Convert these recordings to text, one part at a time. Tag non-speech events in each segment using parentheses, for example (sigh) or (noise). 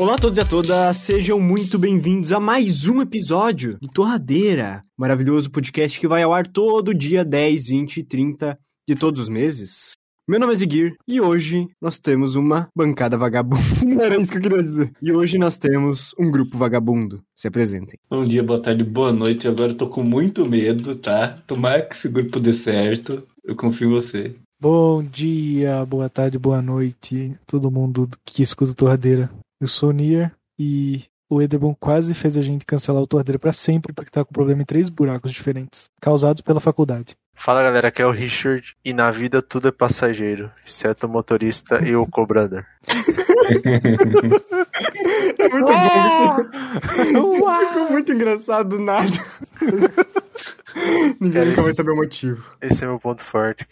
Olá a todos e a todas, sejam muito bem-vindos a mais um episódio de Torradeira, maravilhoso podcast que vai ao ar todo dia 10, 20 e 30 de todos os meses. Meu nome é Ziguir e hoje nós temos uma bancada vagabunda, (laughs) era isso que eu queria dizer. E hoje nós temos um grupo vagabundo. Se apresentem. Bom dia, boa tarde, boa noite. Agora eu tô com muito medo, tá? Tomara que esse grupo dê certo. Eu confio em você. Bom dia, boa tarde, boa noite, todo mundo que escuta o Torradeira. Eu sou o Nier e o Ederbon quase fez a gente cancelar o Torradeira pra sempre porque tá com problema em três buracos diferentes, causados pela faculdade. Fala galera, aqui é o Richard e na vida tudo é passageiro, exceto o motorista e o cobrador. (laughs) É muito bom. Ficou muito engraçado do nada. (laughs) Ninguém nunca vai saber o motivo. Esse é meu ponto forte.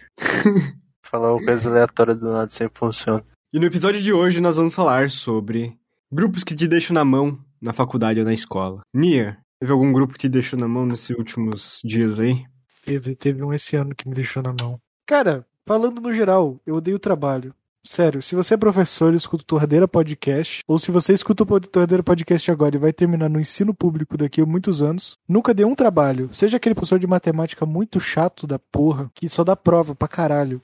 Falar uma coisa aleatória do nada sempre funciona. E no episódio de hoje nós vamos falar sobre grupos que te deixam na mão na faculdade ou na escola. Nia, teve algum grupo que te deixou na mão nesses últimos dias aí? Teve, teve um esse ano que me deixou na mão. Cara, falando no geral, eu odeio trabalho. Sério, se você é professor e escuta o Torradeira Podcast, ou se você escuta o Torradeira Podcast agora e vai terminar no ensino público daqui a muitos anos, nunca dê um trabalho. Seja aquele professor de matemática muito chato da porra, que só dá prova pra caralho.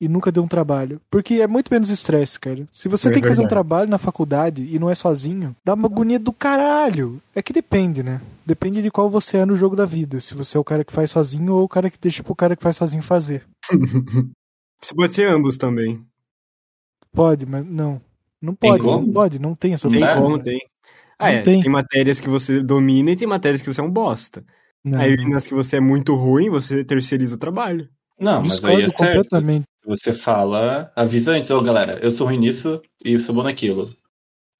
E nunca deu um trabalho. Porque é muito menos estresse, cara. Se você É tem que fazer um trabalho na faculdade e não é sozinho, dá uma agonia do caralho. É que depende, né? Depende de qual você é no jogo da vida. Se você é o cara que faz sozinho ou o cara que deixa pro cara que faz sozinho fazer. (laughs) Você pode ser ambos também. Pode, mas não. Não Tem pode, como? não pode, não tem essa Não Tem opção. como, tem. Ah, é. tem. Tem. matérias que você domina e tem matérias que você é um bosta. Não, Aí nas que você é muito ruim, você terceiriza o trabalho. Não, mas aí Discordo é certo. completamente. Você fala, avisa antes, ô galera, eu sou ruim nisso e eu sou bom naquilo.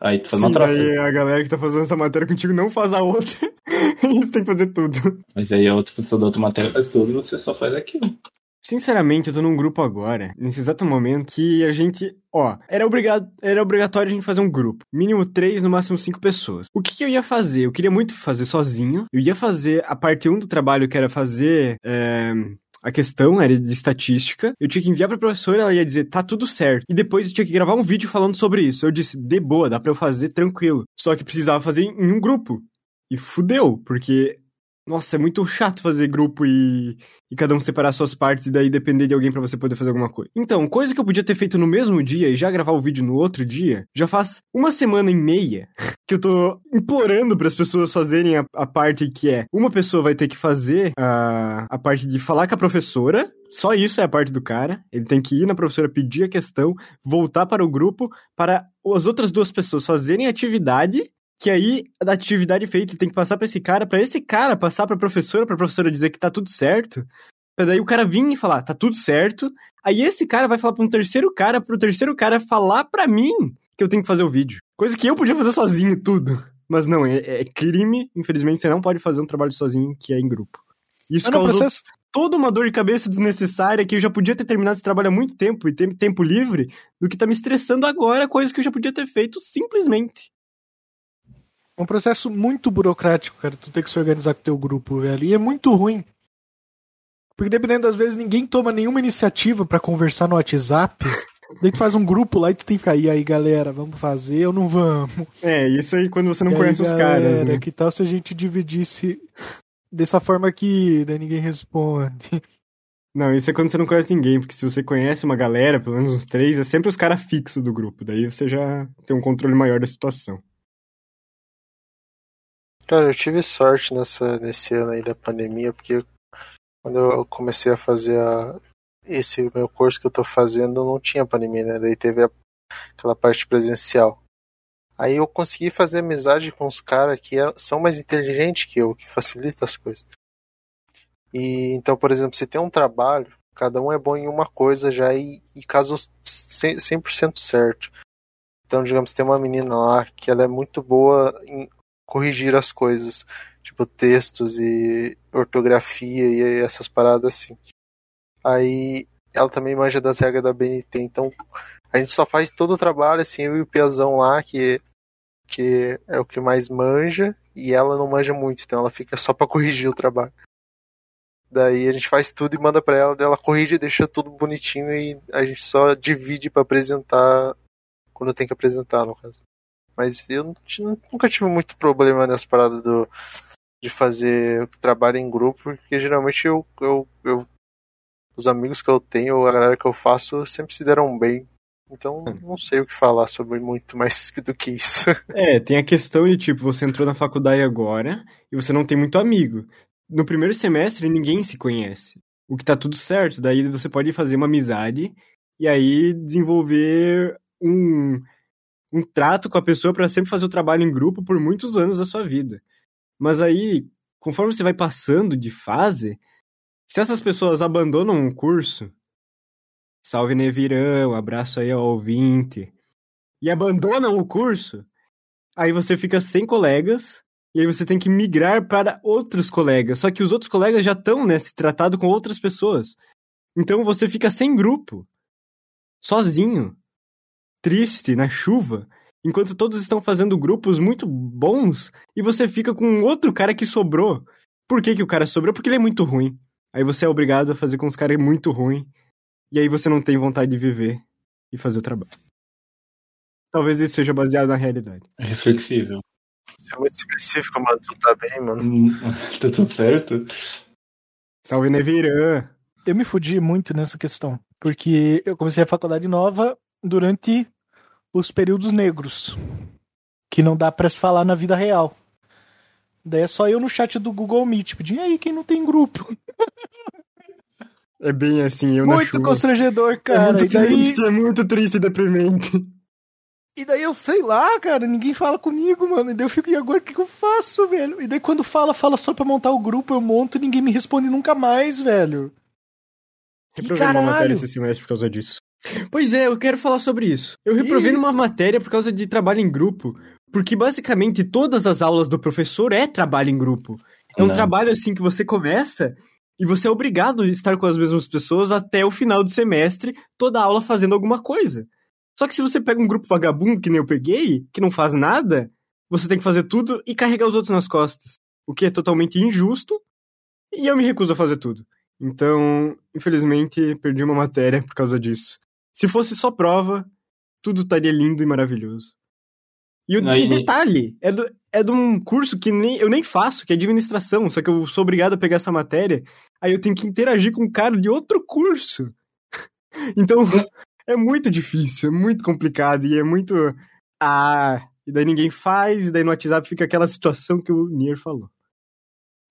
Aí tu faz uma troca. daí a galera que tá fazendo essa matéria contigo não faz a outra. (laughs) você tem que fazer tudo. Mas aí a outra pessoa da outra matéria faz tudo e você só faz aquilo. Sinceramente, eu tô num grupo agora, nesse exato momento, que a gente. Ó, era, obrigado, era obrigatório a gente fazer um grupo. Mínimo três, no máximo cinco pessoas. O que, que eu ia fazer? Eu queria muito fazer sozinho. Eu ia fazer a parte 1 do trabalho, que era fazer. é, A questão era de estatística. Eu tinha que enviar pra professora, ela ia dizer, tá tudo certo. E depois eu tinha que gravar um vídeo falando sobre isso. Eu disse, de boa, dá pra eu fazer tranquilo. Só que precisava fazer em um grupo. E fudeu, porque. Nossa, é muito chato fazer grupo e e cada um separar suas partes e daí depender de alguém pra você poder fazer alguma coisa. Então, coisa que eu podia ter feito no mesmo dia e já gravar o vídeo no outro dia, já faz uma semana e meia (laughs) que eu tô implorando para as pessoas fazerem a, a parte que é uma pessoa vai ter que fazer a, a parte de falar com a professora. Só isso é a parte do cara. Ele tem que ir na professora pedir a questão, voltar para o grupo para as outras duas pessoas fazerem a atividade que aí, da atividade feita, tem que passar pra esse cara, pra esse cara passar pra professora, pra professora dizer que tá tudo certo. Pra daí o cara vir e falar, tá tudo certo. Aí esse cara vai falar pra um terceiro cara, pro terceiro cara falar pra mim que eu tenho que fazer o vídeo. Coisa que eu podia fazer sozinho, tudo. Mas não, é, é crime. Infelizmente, você não pode fazer um trabalho sozinho que é em grupo. Isso Ah, causou processo. toda uma dor de cabeça desnecessária que eu já podia ter terminado esse trabalho há muito tempo e ter tempo livre do que tá me estressando agora, coisa que eu já podia ter feito simplesmente. É um processo muito burocrático, cara. Tu tem que se organizar com o teu grupo, velho. E é muito ruim. Porque dependendo das vezes, ninguém toma nenhuma iniciativa pra conversar no WhatsApp. (laughs) Daí tu faz um grupo lá e tu tem que ficar, e aí galera, vamos fazer ou não vamos? É, isso aí quando você não E aí, conhece os caras, galera, né? Que tal se a gente dividisse dessa forma aqui, daí ninguém responde. Não, isso é quando você não conhece ninguém, porque se você conhece uma galera, pelo menos uns três, é sempre os caras fixos do grupo. Daí você já tem um controle maior da situação. Cara, eu tive sorte nessa, nesse ano aí da pandemia, porque quando eu comecei a fazer a- esse meu curso que eu tô fazendo, não tinha pandemia, né? Daí teve a- aquela parte presencial. Aí eu consegui fazer amizade com os caras que é- são mais inteligentes que eu, que facilita as coisas. E então, por exemplo, se tem um trabalho, cada um é bom em uma coisa já e, e caso 100%, 100% certo. Então, digamos, tem uma menina lá que ela é muito boa em corrigir as coisas, tipo textos e ortografia e essas paradas assim. Aí ela também manja das regras da BNT, então a gente só faz todo o trabalho assim, eu e o Piazão lá, que que é o que mais manja, e ela não manja muito, então ela fica só pra corrigir o trabalho. Daí a gente faz tudo e manda pra ela, daí ela corrige e deixa tudo bonitinho e a gente só divide pra apresentar quando tem que apresentar, no caso. Mas eu nunca tive muito problema nessa parada do, de fazer trabalho em grupo, porque geralmente eu, eu, eu os amigos que eu tenho, a galera que eu faço, sempre se deram bem. Então não sei o que falar sobre muito mais (laughs) do que isso. É, tem a questão de tipo, você entrou na faculdade agora e você não tem muito amigo. No primeiro semestre ninguém se conhece. O que tá tudo certo, daí você pode fazer uma amizade e aí desenvolver um, um trato com a pessoa para sempre fazer o trabalho em grupo por muitos anos da sua vida. Mas aí, conforme você vai passando de fase, se essas pessoas abandonam um curso, salve Nevirão, abraço aí ao ouvinte, e abandonam o curso, aí você fica sem colegas, e aí você tem que migrar para outros colegas. Só que os outros colegas já estão, né, se tratado com outras pessoas. Então você fica sem grupo, sozinho, triste, na chuva, enquanto todos estão fazendo grupos muito bons, e você fica com outro cara que sobrou. Por que, que o cara sobrou? Porque ele é muito ruim. Aí você é obrigado a fazer com os caras muito ruim. E aí você não tem vontade de viver e fazer o trabalho. Talvez isso seja baseado na realidade. É reflexível. Isso é muito específico, mano. Tu tá bem, mano? Hum, (laughs) tá tudo certo? Salve Nevirã! Eu me fudi muito nessa questão. Porque eu comecei a faculdade nova durante os períodos negros. Que não dá pra se falar na vida real. Daí é só eu no chat do Google Meet pedindo, e aí, quem não tem grupo? É bem assim, eu Muito constrangedor, cara. é muito e daí, triste, é muito triste e deprimente. e daí eu sei lá, cara, ninguém fala comigo, mano. E daí eu fico, e agora o que, que eu faço, velho? E daí quando fala, fala só pra montar o grupo, eu monto e ninguém me responde nunca mais, velho. Reprovei uma matéria esse semestre por causa disso. Pois é, eu quero falar sobre isso. Eu reprovei Ih. numa matéria por causa de trabalho em grupo, porque basicamente todas as aulas do professor é trabalho em grupo. É um Não. trabalho assim que você começa e você é obrigado a estar com as mesmas pessoas até o final do semestre, toda aula fazendo alguma coisa. Só que se você pega um grupo vagabundo que nem eu peguei, que não faz nada, você tem que fazer tudo e carregar os outros nas costas. O que é totalmente injusto, e eu me recuso a fazer tudo. Então, infelizmente, perdi uma matéria por causa disso. Se fosse só prova, tudo estaria lindo e maravilhoso. E o Aí- detalhe, é, do, é de um curso que nem, eu nem faço, que é administração, só que eu sou obrigado a pegar essa matéria, aí eu tenho que interagir com um cara de outro curso. (laughs) Então, é muito difícil, é muito complicado, e é muito. Ah, e daí ninguém faz, e daí no WhatsApp fica aquela situação que o Nier falou.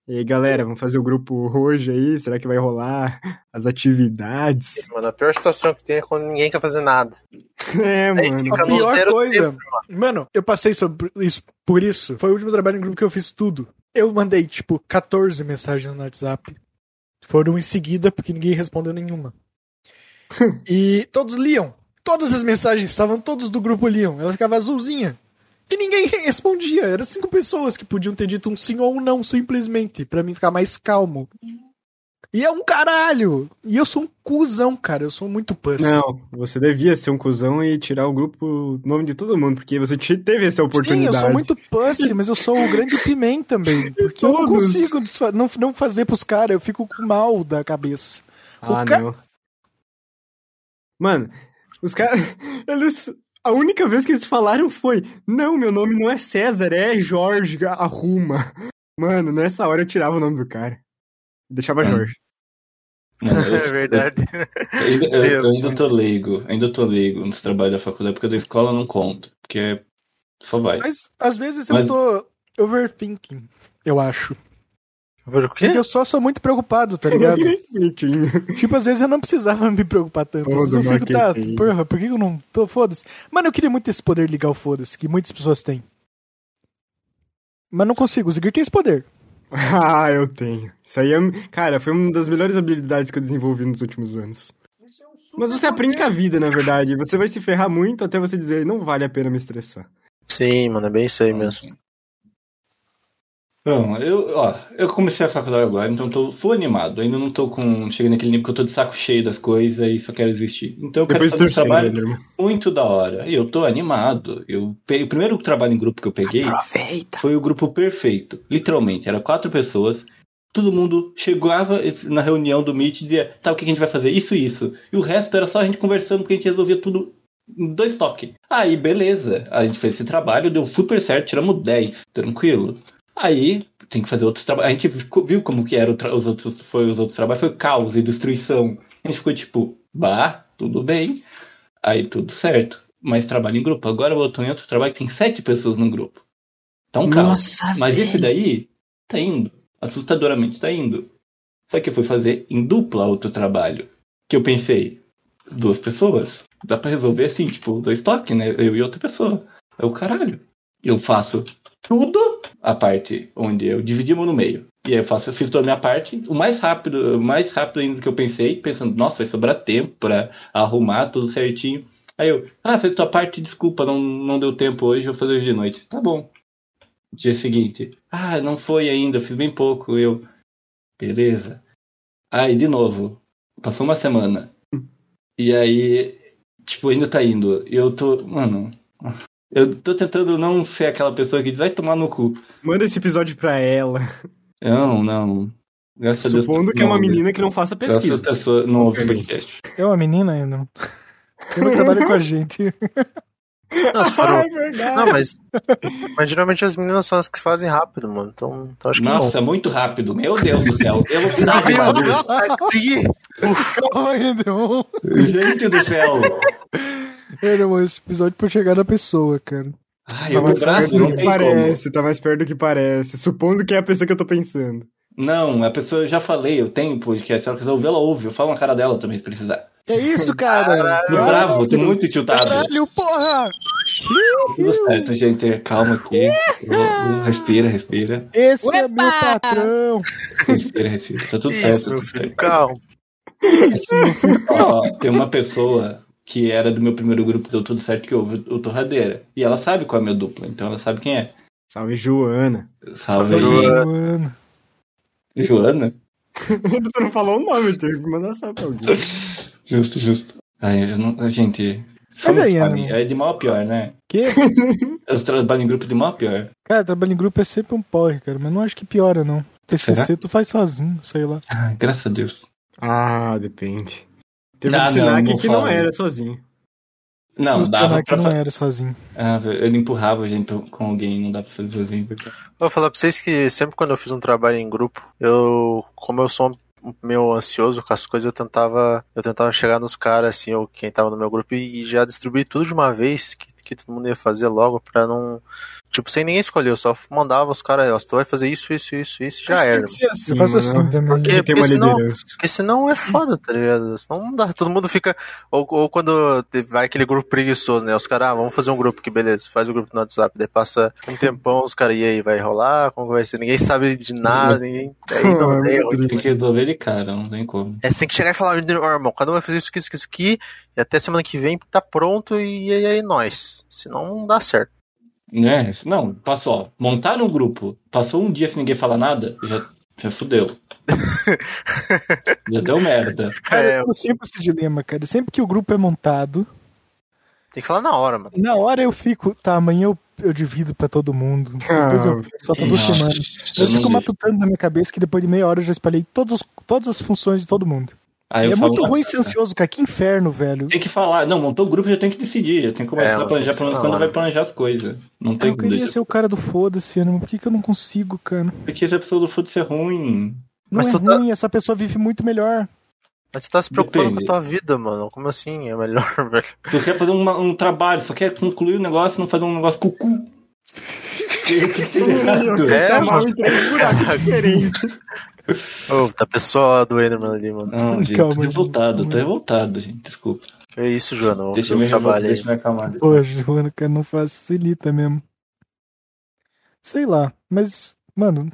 E aí, galera, vamos fazer o grupo hoje aí? Será que vai rolar as atividades? Mano, a pior situação que tem é quando ninguém quer fazer nada. É, Aí mano. A pior zero coisa, tempo, mano, eu passei sobre isso, por isso. Foi o último trabalho em grupo que eu fiz tudo. Eu mandei, tipo, 14 mensagens no WhatsApp. Foram em seguida, porque ninguém respondeu nenhuma. (laughs) e todos liam. Todas as mensagens, estavam todos do grupo liam. Ela ficava azulzinha. E ninguém respondia. Eram cinco pessoas que podiam ter dito um sim ou um não, simplesmente, pra mim ficar mais calmo. E é um caralho! E eu sou um cuzão, cara. Eu sou muito pussy. Não, você devia ser um cuzão e tirar o grupo, o nome de todo mundo, porque você te- teve essa Sim, oportunidade. eu sou muito pussy, mas eu sou o grande (laughs) Pimen também. Porque eu não consigo não, não fazer pros caras, eu fico com mal da cabeça. Ah, O ca- não. Mano, os caras. (laughs) Eles. A única vez que eles falaram foi: Não, meu nome não é César, é Jorge, arruma. Mano, nessa hora eu tirava o nome do cara. Deixava Ah. Jorge. Não, eu- É (laughs) verdade. Eu ainda, eu- eu ainda tô leigo, ainda tô leigo nos trabalhos da faculdade, porque da escola não conta, porque só vai. Mas às vezes Mas- eu tô overthinking, eu acho. Quê? Porque eu só sou muito preocupado, tá ligado? (laughs) Tipo, às vezes eu não precisava me preocupar tanto. Às vezes eu fico, tá, porra, por que eu não tô? Foda-se. Mano, eu queria muito esse poder de ligar o foda-se, que muitas pessoas têm. Mas não consigo, o Zigir tem esse poder. (laughs) Ah, eu tenho. Isso aí é. Cara, foi uma das melhores habilidades que eu desenvolvi nos últimos anos. Mas você aprende com a vida, na verdade. Você vai se ferrar muito até você dizer, não vale a pena me estressar. Sim, mano, é bem isso aí mesmo. Então, eu, ó, eu comecei a faculdade agora, então tô full animado. Ainda não tô com. Chegando naquele nível que eu tô de saco cheio das coisas e só quero desistir. Então eu quero Depois fazer um trabalho né, muito da hora. E eu tô animado. Eu pe- O primeiro trabalho em grupo que eu peguei Aproveita. foi o grupo perfeito. Literalmente, era quatro pessoas. Todo mundo chegava na reunião do Meet e dizia, tá, o que a gente vai fazer? Isso e isso. E o resto era só a gente conversando, porque a gente resolvia tudo em dois toques. Aí, beleza. A gente fez esse trabalho, deu super certo, tiramos 10, tranquilo. Aí, tem que fazer outros trabalhos. A gente viu como que eram os outros, foi os outros trabalhos, foi caos e destruição. A gente ficou tipo, bah, tudo bem. Aí tudo certo. Mas trabalho em grupo. Agora eu tô em outro trabalho que tem sete pessoas no grupo. Tá um caos. Nossa, Mas velho. esse daí tá indo. Assustadoramente tá indo. Só que eu fui fazer em dupla outro trabalho. Que eu pensei, duas pessoas. Dá pra resolver assim, tipo, dois toques, né? Eu e outra pessoa. É o caralho. Eu faço tudo a parte onde eu dividi a mão no meio. E aí eu faço, eu fiz toda a minha parte, o mais rápido, o mais rápido ainda que eu pensei, pensando, nossa, vai sobrar tempo pra arrumar tudo certinho. Aí eu, ah, fez tua parte, desculpa, não, não deu tempo hoje, eu vou fazer hoje de noite. Tá bom. Dia seguinte, ah, não foi ainda, eu fiz bem pouco. Eu, beleza. Aí, de novo, passou uma semana. E aí, tipo, ainda tá indo. E eu tô, mano, eu tô tentando não ser aquela pessoa que diz, vai tomar no cu. Manda esse episódio pra ela. Não, não. Graças a Deus. Supondo que é não, uma menina que não faça Graças a pesquisa. Deus, pessoa não ouve podcast. É uma menina ainda. Não trabalha com a gente. Não, for- (laughs) Ah, é verdade. não, mas, mas geralmente as meninas são as que fazem rápido, mano. Então, então acho que Nossa, muito rápido. Meu Deus do céu. Não. Maurício. Sim. Ai, não. Gente do céu. Era um esse episódio pra chegar na pessoa, cara. Tá eu tô mais bravo, perto do não que tem como. parece, tá mais perto do que parece. Supondo que é a pessoa que eu tô pensando. Não, a pessoa, eu já falei, eu tenho podcast, se ela quiser ouvir, ela ouve. Eu falo na cara dela também, se precisar. Que isso, cara? Tô bravo, tô muito tiltado. Caralho, porra! Tudo certo, gente. Calma aqui. Respira, respira. Esse é meu patrão. Respira, respira. Tá tudo certo. Isso, meu Tudo filho, certo. calma. Ó, tem uma pessoa que era do meu primeiro grupo, deu tudo certo, que ouve o Torradeira. E ela sabe qual é a minha dupla, então ela sabe quem é. Salve, Joana. Salve, Salve, Joana. Joana? (laughs) tu não falou o nome, teve que mandar salve pra alguém. (laughs) Justo, justo. Ai, eu não, gente, somos aí. É de mal a pior, né? Que? (laughs) Eu trabalho em grupo de mal a pior. Cara, trabalho em grupo é sempre um porre, cara. Mas não acho que piora, não. TCC Será? tu faz sozinho, sei lá. Ai, graças a Deus. Ah, depende. Teve Ah, um não, Sinac não que não era sozinho. Não, o dava pra não fazer. era sozinho. Ah, ele empurrava a gente com alguém, não dá pra fazer sozinho. Vou falar pra vocês que sempre quando eu fiz um trabalho em grupo, eu, como eu sou um- meio ansioso com as coisas, eu tentava, eu tentava chegar nos caras, assim, ou quem tava no meu grupo, e já distribuir tudo de uma vez, que, que todo mundo ia fazer logo, pra não. Tipo, sem ninguém escolher, eu só mandava os caras, ó, tu vai fazer isso, isso, isso, isso, já era. Tem que ser assim, faço mano. assim. Porque- Tem que ter uma senão- liderança. Porque senão é foda, tá ligado? Senão não dá. Todo mundo fica. Ou, ou quando vai aquele grupo preguiçoso, né? Os caras, ah, vamos fazer um grupo que beleza, faz o grupo no WhatsApp. Daí passa um tempão, os caras, e aí, vai rolar? Como vai ser? Ninguém sabe de nada, ninguém. Aí não, (laughs) É. Tem que resolver de cara, não tem como. É, você tem que chegar e falar, ó, irmão, cada um vai fazer isso, isso, isso aqui, e até semana que vem tá pronto, e aí, aí nós. Senão não dá certo. Né? Não, passou. ó, Montar um grupo, passou um dia sem ninguém falar nada, já, já fudeu. (laughs) já deu merda. Cara, É. eu sempre esse dilema, cara. Sempre que o grupo é montado, Tem que falar na hora, mano. na hora eu fico, tá, amanhã eu, eu divido pra todo mundo. Depois eu só tá duas semanas. eu fico matutando na minha cabeça que depois de meia hora eu já espalhei todos, os- todas as funções de todo mundo. Aí eu é falo, muito "Ah, ruim ser ansioso, cara. Que inferno, velho. Tem que falar. Não, montou o grupo já tem que decidir. Já tem que começar É, a planejar pelo menos quando vai planejar as coisas. Não tem eu como queria deixar. ser o cara do foda-se, Ana, mas por que, que eu não consigo, cara? Porque essa pessoa do foda-se é ruim. Não Mas é tu tá- ruim, essa pessoa vive muito melhor. Mas tu tá se preocupando Depende. com a tua vida, mano. Como assim? É melhor, (laughs) velho. Tu quer fazer uma- um trabalho, só quer concluir o negócio e não fazer um negócio com o cu. (laughs) Que que? É, tá mal mano. entregue buraco (laughs) Ô, tá pessoal do Enderman ali, mano. Não, gente, Calma, tô revoltado, tô revoltado, gente. Desculpa. Que isso, Joana? Deixa eu me trabalho deixa eu me acalmar. Pô, Joana, cara, não facilita mesmo. Sei lá, mas, mano,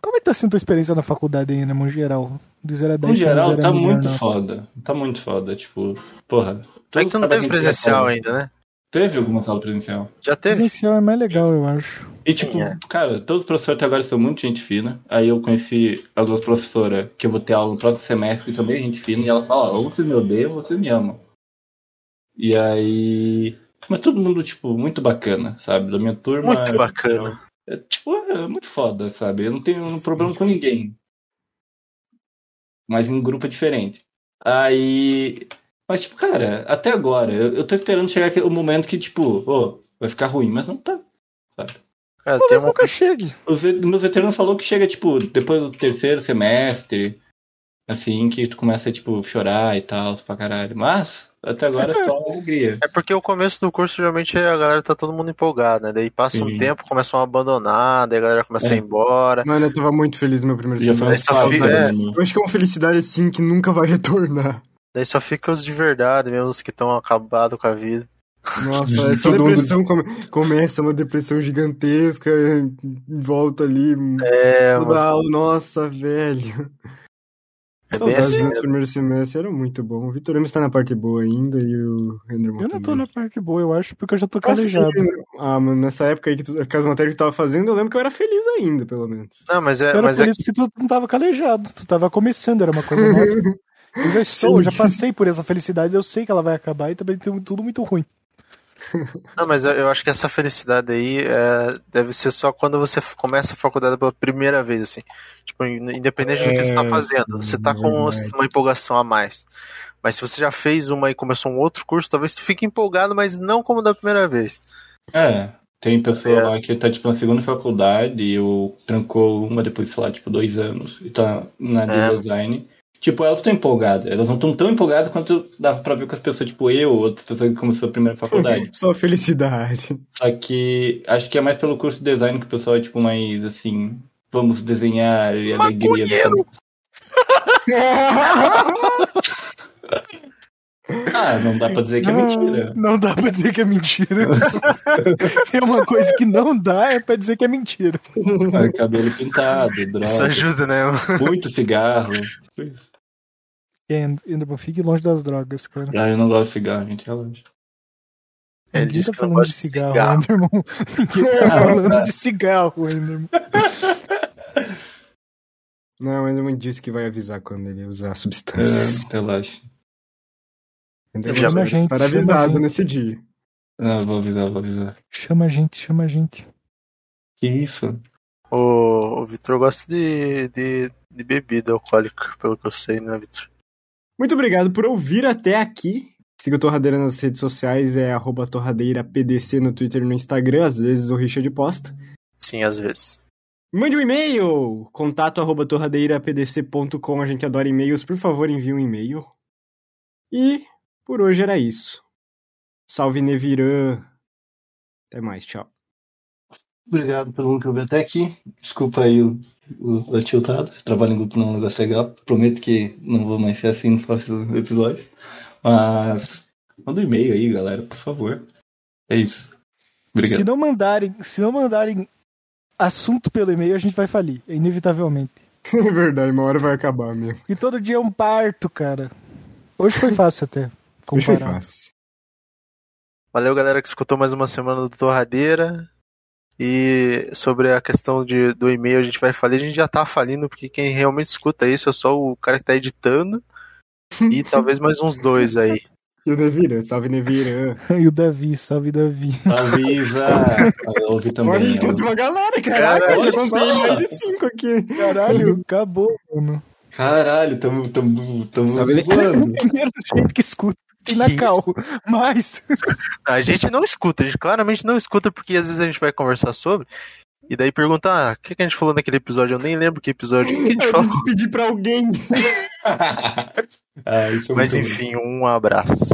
como é que tá sendo a tua experiência na faculdade ainda, no geral? De 0 a 10, No geral, é tá muito não. foda. Tá muito foda. Tipo, porra. É que tu não teve presencial que ainda, né? Teve alguma sala presencial. Já teve? Presencial é mais legal, eu acho. E tipo, é. cara, todos os professores até agora são muito gente fina. Aí eu conheci algumas professoras que eu vou ter aula no próximo semestre, que também é gente fina, e elas falam, ou vocês me odeiam ou vocês me amam. E aí. Mas todo mundo, tipo, muito bacana, sabe? Da minha turma. Muito bacana. É, tipo, é muito foda, sabe? Eu não tenho um problema com ninguém. Mas em grupo é diferente. Aí. Mas, tipo, cara, até agora, eu, eu tô esperando chegar aquele- o momento que, tipo, ô, vai ficar ruim, mas não tá. Sabe? Cara, tem Talvez uma... nunca chegue. Os meus veteranos falou que chega, tipo, depois do terceiro semestre, assim, que tu começa a, tipo, chorar e tal, pra caralho. Mas, até agora é só (laughs) alegria. É porque o começo do curso, geralmente, a galera tá todo mundo empolgado, né? Daí passa um Sim. tempo, começam a abandonar, daí a galera começa a ir É. embora. Mano, eu tava muito feliz no meu primeiro Já foi um semestre. fica- é. Eu acho que é uma felicidade assim que nunca vai retornar. Daí só fica os de verdade, mesmo os que estão acabados com a vida. Nossa, (laughs) essa Todo depressão come- começa uma depressão gigantesca, volta ali. É, mano. nossa, velho. É Saudades assim, né? primeiros semestres, era muito bom. O Vitor Lemos tá na parte boa ainda e o Enderman Eu não tô na parte boa, eu acho, porque eu já tô Assim, calejado. ah, mano, nessa época aí que tu, que as matérias que tu tava fazendo, eu lembro que eu era feliz ainda, pelo menos. Não, mas é, Eu era mas é feliz porque tu não tava calejado, tu tava começando, era uma coisa nova. (laughs) Eu já estou, eu já passei por essa felicidade, eu sei que ela vai acabar e também tem tudo muito ruim. Não, mas eu- eu acho que essa felicidade aí é, deve ser só quando você começa a faculdade pela primeira vez, assim. Tipo, in- independente do que você tá É, fazendo, sim, você tá com verdade. uma empolgação a mais. Mas se você já fez uma e começou um outro curso, talvez tu fique empolgado, mas não como da primeira vez. É, tem pessoa É. lá que tá, tipo, na segunda faculdade e eu trancou uma depois, sei lá, tipo, dois anos e tá na de É. design. Tipo, elas estão empolgadas. Elas não estão tão empolgadas quanto dava pra ver com as pessoas, tipo, eu, outras pessoas que começou a primeira faculdade. (laughs) Só felicidade. Só que acho que é mais pelo curso de design que o pessoal é, tipo, mais, assim, vamos desenhar e alegria. (laughs) (laughs) Ah, não dá pra dizer que é mentira. Não, não dá pra dizer que é mentira. (laughs) Tem uma coisa que não dá é pra dizer que é mentira. Ah, Cabelo pintado, Isso droga, ajuda, né? muito cigarro. isso. Enderman, fique longe das drogas, cara. Ah, eu não gosto de cigarro, gente, relógio. Ele Ninguém disse tá que não (laughs) falando de cigarro, cigarro. Enderman. Ninguém tá falando de cigarro, Enderman. Não, o Enderman disse que vai avisar quando ele usar substâncias. É, relaxa. Já vai a gente, estar chama avisado gente. nesse dia. Ah, vou avisar, vou avisar. Chama a gente, chama a gente. Que isso? O, o Vitor gosta de, de, de bebida alcoólica, pelo que eu sei, né, Vitor? Muito obrigado por ouvir até aqui. Siga o Torradeira nas redes sociais, é arroba torradeirapdc no Twitter e no Instagram, às vezes o Richard posta. Sim, às vezes. Mande um e-mail, contato arroba torradeirapdc.com, a gente adora e-mails, por favor envie um e-mail. E por hoje era isso. Salve Nevirã. Até mais, tchau. Obrigado pelo mundo que eu vi até aqui. Desculpa aí o, o, o tiltado. Trabalho em grupo não é um negócio legal. Prometo que não vou mais ser assim nos próximos episódios. Mas manda um e-mail aí, galera, por favor. É isso. Obrigado. Se não mandarem, se não mandarem assunto pelo e-mail, a gente vai falir, inevitavelmente. (laughs) É verdade, uma hora vai acabar mesmo. E todo dia é um parto, cara. Hoje foi fácil até. Fácil. Valeu, galera, que escutou mais uma semana do Torradeira. E sobre a questão de, do e-mail, a gente vai falir. A gente já tá falindo, porque quem realmente escuta isso é só o cara que tá editando. (laughs) E talvez mais uns dois aí. E o Nevirã, salve Nevirã. (laughs) E o Davi, salve Davi. Avisa. (laughs) Eu ouvi também. Olha, eu- tem uma galera, Cara, caraca, eu olha já contei mais de cinco aqui. Caralho, acabou, mano. Caralho, tamo, tamo, tamo voando. Primeiro gente que escuta. Tem na cal. Mas. (laughs) A gente não escuta, a gente claramente não escuta, porque às vezes a gente vai conversar sobre. E daí pergunta, ah, o que, que a gente falou naquele episódio? Eu nem lembro que episódio que a gente (laughs) Eu falou. pedir pra alguém. (laughs) ah, isso é Mas muito bom. enfim, um abraço.